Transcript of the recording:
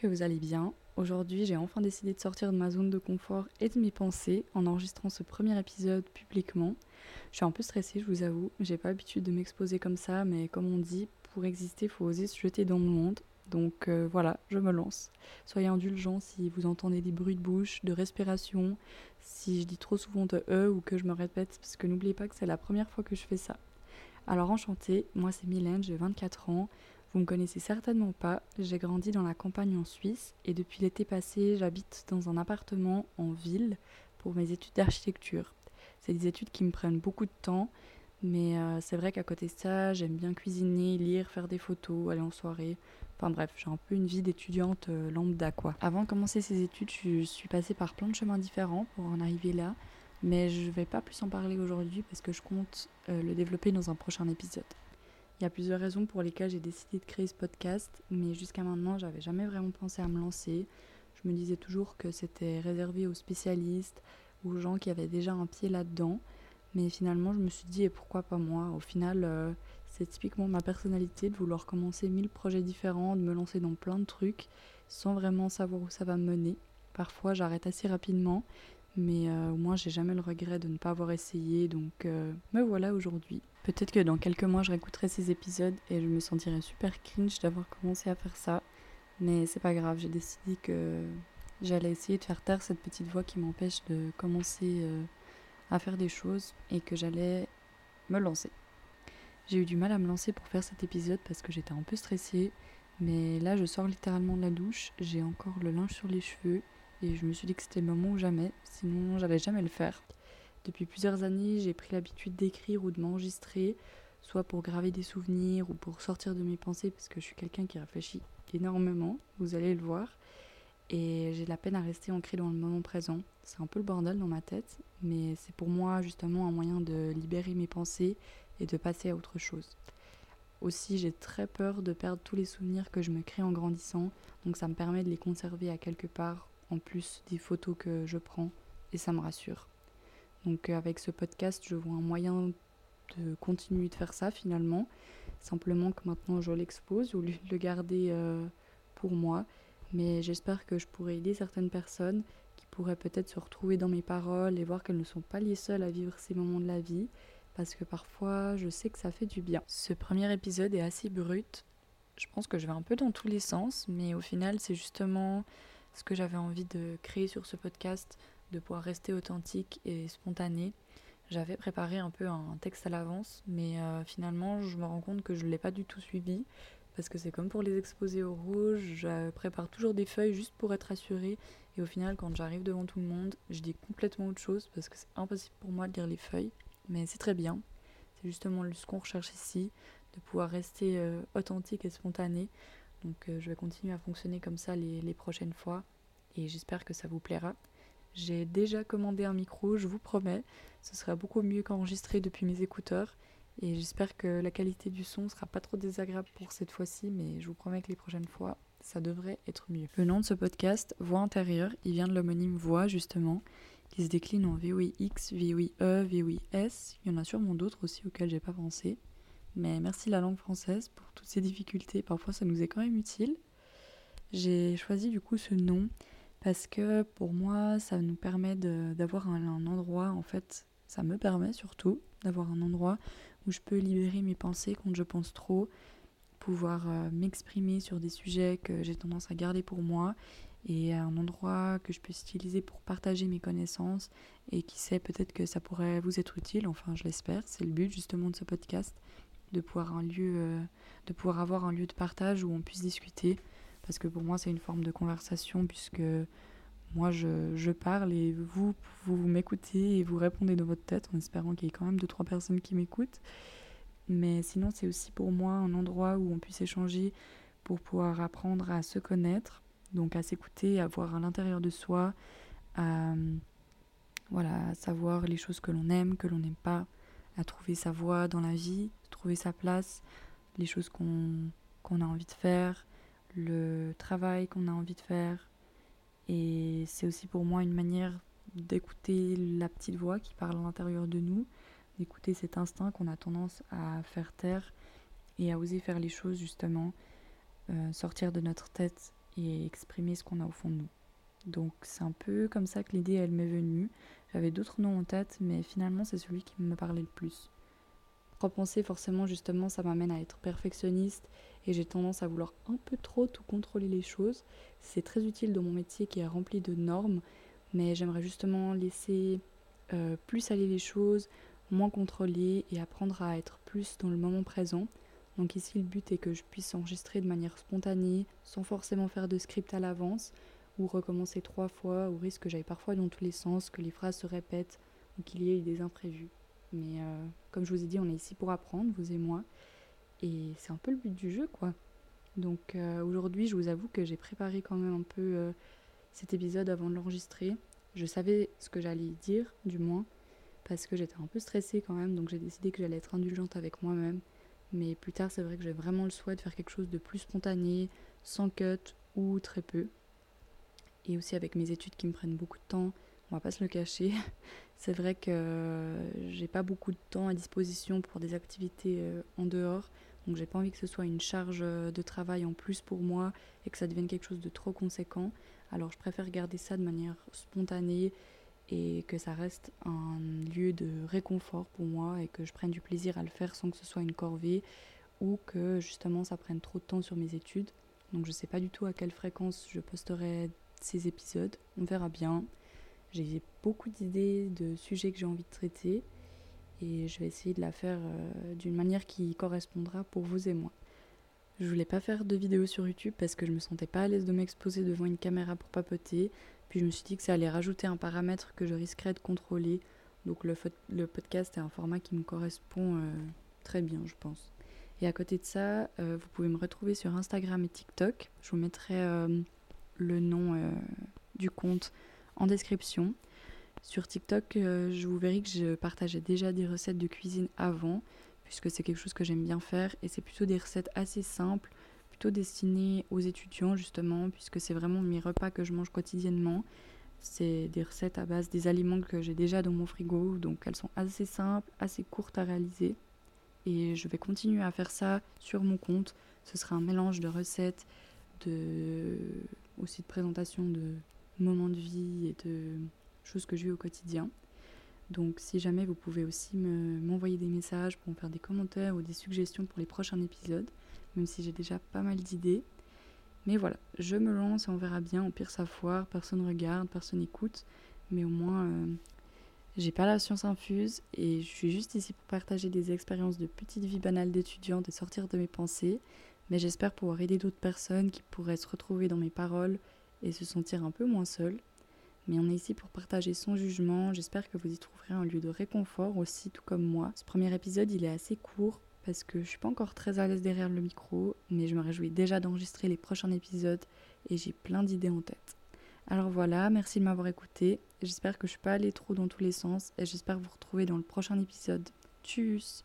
que vous allez bien. Aujourd'hui, j'ai enfin décidé de sortir de ma zone de confort et de mes pensées en enregistrant ce premier épisode publiquement. Je suis un peu stressée, je vous avoue. J'ai pas l'habitude de m'exposer comme ça, mais comme on dit, pour exister, faut oser se jeter dans le monde. Donc euh, voilà, je me lance. Soyez indulgents si vous entendez des bruits de bouche, de respiration, si je dis trop souvent de E ou que je me répète, parce que n'oubliez pas que c'est la première fois que je fais ça. Alors enchantée, moi c'est Mylène, j'ai 24 ans. Vous me connaissez certainement pas, j'ai grandi dans la campagne en Suisse et depuis l'été passé, j'habite dans un appartement en ville pour mes études d'architecture. C'est des études qui me prennent beaucoup de temps, mais euh, c'est vrai qu'à côté de ça, j'aime bien cuisiner, lire, faire des photos, aller en soirée. Enfin bref, j'ai un peu une vie d'étudiante euh, lambda quoi. Avant de commencer ces études, je suis passée par plein de chemins différents pour en arriver là, mais je vais pas plus en parler aujourd'hui parce que je compte euh, le développer dans un prochain épisode. Il y a plusieurs raisons pour lesquelles j'ai décidé de créer ce podcast, mais jusqu'à maintenant, j'avais jamais vraiment pensé à me lancer. Je me disais toujours que c'était réservé aux spécialistes, aux gens qui avaient déjà un pied là-dedans. Mais finalement, je me suis dit, et pourquoi pas moi? Au final, euh, c'est typiquement ma personnalité de vouloir commencer mille projets différents, de me lancer dans plein de trucs, sans vraiment savoir où ça va me mener. Parfois, j'arrête assez rapidement, mais euh, au moins, j'ai jamais le regret de ne pas avoir essayé, donc euh, me voilà aujourd'hui. Peut-être que dans quelques mois, je réécouterai ces épisodes et je me sentirai super cringe d'avoir commencé à faire ça. Mais c'est pas grave, j'ai décidé que j'allais essayer de faire taire cette petite voix qui m'empêche de commencer euh, à faire des choses et que j'allais me lancer. J'ai eu du mal à me lancer pour faire cet épisode parce que j'étais un peu stressée. Mais là, je sors littéralement de la douche, j'ai encore le linge sur les cheveux et je me suis dit que c'était le moment ou jamais, sinon j'allais jamais le faire. Depuis plusieurs années, j'ai pris l'habitude d'écrire ou de m'enregistrer, soit pour graver des souvenirs ou pour sortir de mes pensées, parce que je suis quelqu'un qui réfléchit énormément, vous allez le voir. Et j'ai la peine à rester ancré dans le moment présent. C'est un peu le bordel dans ma tête, mais c'est pour moi justement un moyen de libérer mes pensées et de passer à autre chose. Aussi, j'ai très peur de perdre tous les souvenirs que je me crée en grandissant, donc ça me permet de les conserver à quelque part, en plus des photos que je prends, et ça me rassure. Donc euh, avec ce podcast, je vois un moyen de continuer de faire ça finalement. Simplement que maintenant je l'expose au lieu de le garder euh, pour moi. Mais j'espère que je pourrai aider certaines personnes qui pourraient peut-être se retrouver dans mes paroles et voir qu'elles ne sont pas les seules à vivre ces moments de la vie. Parce que parfois, je sais que ça fait du bien. Ce premier épisode est assez brut. Je pense que je vais un peu dans tous les sens, mais au final, c'est justement ce que j'avais envie de créer sur ce podcast de pouvoir rester authentique et spontané. J'avais préparé un peu un texte à l'avance, mais euh, finalement je me rends compte que je ne l'ai pas du tout suivi, parce que c'est comme pour les exposés au rouge, je prépare toujours des feuilles juste pour être assurée, et au final quand j'arrive devant tout le monde, je dis complètement autre chose, parce que c'est impossible pour moi de lire les feuilles, mais c'est très bien. C'est justement ce qu'on recherche ici, de pouvoir rester euh, authentique et spontané. Donc euh, je vais continuer à fonctionner comme ça les prochaines fois, et j'espère que ça vous plaira. J'ai déjà commandé un micro, je vous promets. Ce sera beaucoup mieux qu'enregistré depuis mes écouteurs. Et j'espère que la qualité du son sera pas trop désagréable pour cette fois-ci, mais je vous promets que les prochaines fois, ça devrait être mieux. Le nom de ce podcast, Voix intérieure, il vient de l'homonyme Voix justement, qui se décline en VOIX, VOIE, VOIS. Il y en a sûrement d'autres aussi auxquels j'ai pas pensé. Mais merci la langue française pour toutes ces difficultés. Parfois, ça nous est quand même utile. J'ai choisi du coup ce nom parce que pour moi, ça nous permet d'avoir un, endroit, en fait, ça me permet surtout d'avoir un endroit où je peux libérer mes pensées quand je pense trop, pouvoir euh, m'exprimer sur des sujets que j'ai tendance à garder pour moi, et un endroit que je peux utiliser pour partager mes connaissances, et qui sait peut-être que ça pourrait vous être utile, enfin je l'espère, c'est le but justement de ce podcast, de pouvoir, un lieu, euh, de pouvoir avoir un lieu de partage où on puisse discuter parce que pour moi c'est une forme de conversation puisque moi je, parle et vous, vous m'écoutez et vous répondez dans votre tête en espérant qu'il y ait quand même deux trois personnes qui m'écoutent. Mais sinon c'est aussi pour moi un endroit où on puisse échanger pour pouvoir apprendre à se connaître, donc à s'écouter, à voir à l'intérieur de soi, à voilà, savoir les choses que l'on aime, que l'on n'aime pas, à trouver sa voie dans la vie, trouver sa place, les choses qu'on a envie de faire, le travail qu'on a envie de faire. Et c'est aussi pour moi une manière d'écouter la petite voix qui parle à l'intérieur de nous, d'écouter cet instinct qu'on a tendance à faire taire et à oser faire les choses justement, euh, sortir de notre tête et exprimer ce qu'on a au fond de nous. Donc c'est un peu comme ça que l'idée elle m'est venue. J'avais d'autres noms en tête, mais finalement c'est celui qui me parlait le plus. Repenser forcément justement ça m'amène à être perfectionniste et j'ai tendance à vouloir un peu trop tout contrôler les choses. C'est très utile dans mon métier qui est rempli de normes, mais j'aimerais justement laisser euh, plus aller les choses, moins contrôler et apprendre à être plus dans le moment présent. Donc ici le but est que je puisse enregistrer de manière spontanée, sans forcément faire de script à l'avance, ou recommencer trois fois, au risque que j'aille parfois dans tous les sens, que les phrases se répètent, ou qu'il y ait des imprévus. Mais euh, comme je vous ai dit, on est ici pour apprendre, vous et moi, et c'est un peu le but du jeu, quoi. Donc euh, aujourd'hui, je vous avoue que j'ai préparé quand même un peu euh, cet épisode avant de l'enregistrer. Je savais ce que j'allais dire, du moins, parce que j'étais un peu stressée quand même, donc j'ai décidé que j'allais être indulgente avec moi-même. Mais plus tard, c'est vrai que j'ai vraiment le souhait de faire quelque chose de plus spontané, sans cut ou très peu. Et aussi avec mes études qui me prennent beaucoup de temps, on va pas se le cacher. c'est vrai que j'ai pas beaucoup de temps à disposition pour des activités euh, en dehors. Donc j'ai pas envie que ce soit une charge de travail en plus pour moi et que ça devienne quelque chose de trop conséquent. Alors je préfère garder ça de manière spontanée et que ça reste un lieu de réconfort pour moi et que je prenne du plaisir à le faire sans que ce soit une corvée ou que justement ça prenne trop de temps sur mes études. Donc je sais pas du tout à quelle fréquence je posterai ces épisodes, on verra bien. J'ai beaucoup d'idées de sujets que j'ai envie de traiter et je vais essayer de la faire euh, d'une manière qui correspondra pour vous et moi. Je voulais pas faire de vidéo sur YouTube parce que je me sentais pas à l'aise de m'exposer devant une caméra pour papoter. Puis je me suis dit que ça allait rajouter un paramètre que je risquerais de contrôler. Donc le, le podcast est un format qui me correspond euh, très bien, je pense. Et à côté de ça, euh, vous pouvez me retrouver sur Instagram et TikTok. Je vous mettrai le nom du compte en description. Sur TikTok, euh, je vous verrai que je partageais déjà des recettes de cuisine avant, puisque c'est quelque chose que j'aime bien faire, et c'est plutôt des recettes assez simples, plutôt destinées aux étudiants justement, puisque c'est vraiment mes repas que je mange quotidiennement. C'est des recettes à base des aliments que j'ai déjà dans mon frigo, donc elles sont assez simples, assez courtes à réaliser. Et je vais continuer à faire ça sur mon compte. Ce sera un mélange de recettes, de aussi de présentation de moments de vie et de choses que je vis au quotidien. Donc si jamais vous pouvez aussi m'envoyer des messages pour me faire des commentaires ou des suggestions pour les prochains épisodes, même si j'ai déjà pas mal d'idées. Mais voilà, je me lance et on verra bien. Au pire, ça foire, personne regarde, personne écoute. Mais au moins, euh, j'ai pas la science infuse et je suis juste ici pour partager des expériences de petite vie banale d'étudiante et sortir de mes pensées. Mais j'espère pouvoir aider d'autres personnes qui pourraient se retrouver dans mes paroles et se sentir un peu moins seul. Mais on est ici pour partager son jugement. J'espère que vous y trouverez un lieu de réconfort aussi, tout comme moi. Ce premier épisode, il est assez court parce que je suis pas encore très à l'aise derrière le micro, mais je me réjouis déjà d'enregistrer les prochains épisodes et j'ai plein d'idées en tête. Alors voilà, merci de m'avoir écouté. J'espère que je suis pas allée trop dans tous les sens et j'espère vous retrouver dans le prochain épisode. Tchuss